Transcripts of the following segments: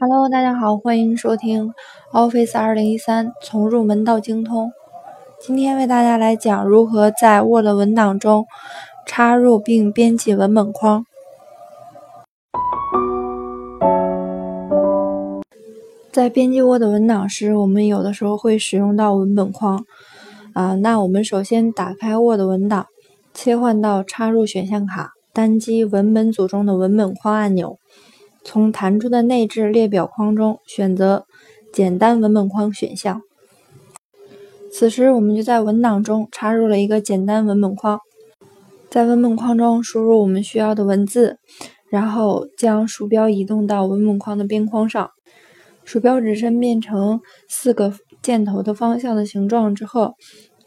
Hello，大家好，欢迎收听 Office 二零一三，从入门到精通。今天为大家来讲如何在 Word 文档中插入并编辑文本框。在编辑 Word 文档时，我们有的时候会使用到文本框。啊，那我们首先打开 Word 文档，切换到插入选项卡，单击文本组中的文本框按钮，从弹出的内置列表框中选择简单文本框选项。此时，我们就在文档中插入了一个简单文本框，在文本框中输入我们需要的文字，然后将鼠标移动到文本框的边框上。鼠标指针变成四个箭头的方向的形状之后，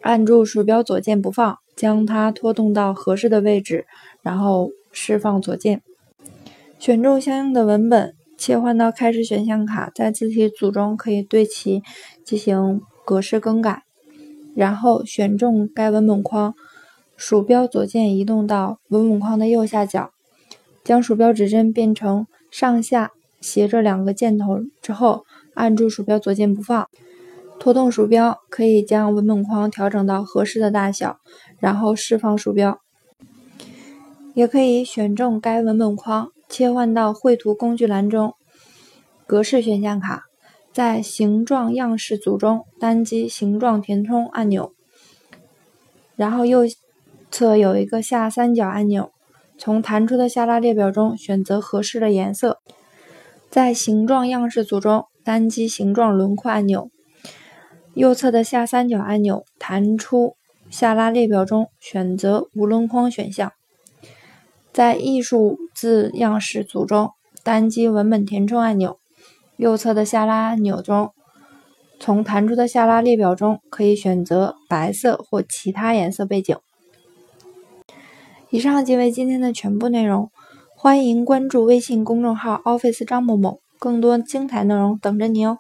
按住鼠标左键不放，将它拖动到合适的位置，然后释放左键，选中相应的文本，切换到开始选项卡，在字体组中可以对其进行格式更改，然后选中该文本框，鼠标左键移动到文本框的右下角，将鼠标指针变成上下。斜着两个箭头之后，按住鼠标左键不放，拖动鼠标可以将文本框调整到合适的大小，然后释放鼠标。也可以选中该文本框，切换到绘图工具栏中，格式选项卡，在形状样式组中单击形状填充按钮，然后右侧有一个下三角按钮，从弹出的下拉列表中选择合适的颜色。在形状样式组中，单击形状轮廓按钮，右侧的下三角按钮弹出下拉列表中选择无轮框选项。在艺术字样式组中，单击文本填充按钮，右侧的下拉按钮中，从弹出的下拉列表中可以选择白色或其他颜色背景。以上即为今天的全部内容。欢迎关注微信公众号 Office 张某某，更多精彩内容等着你哦。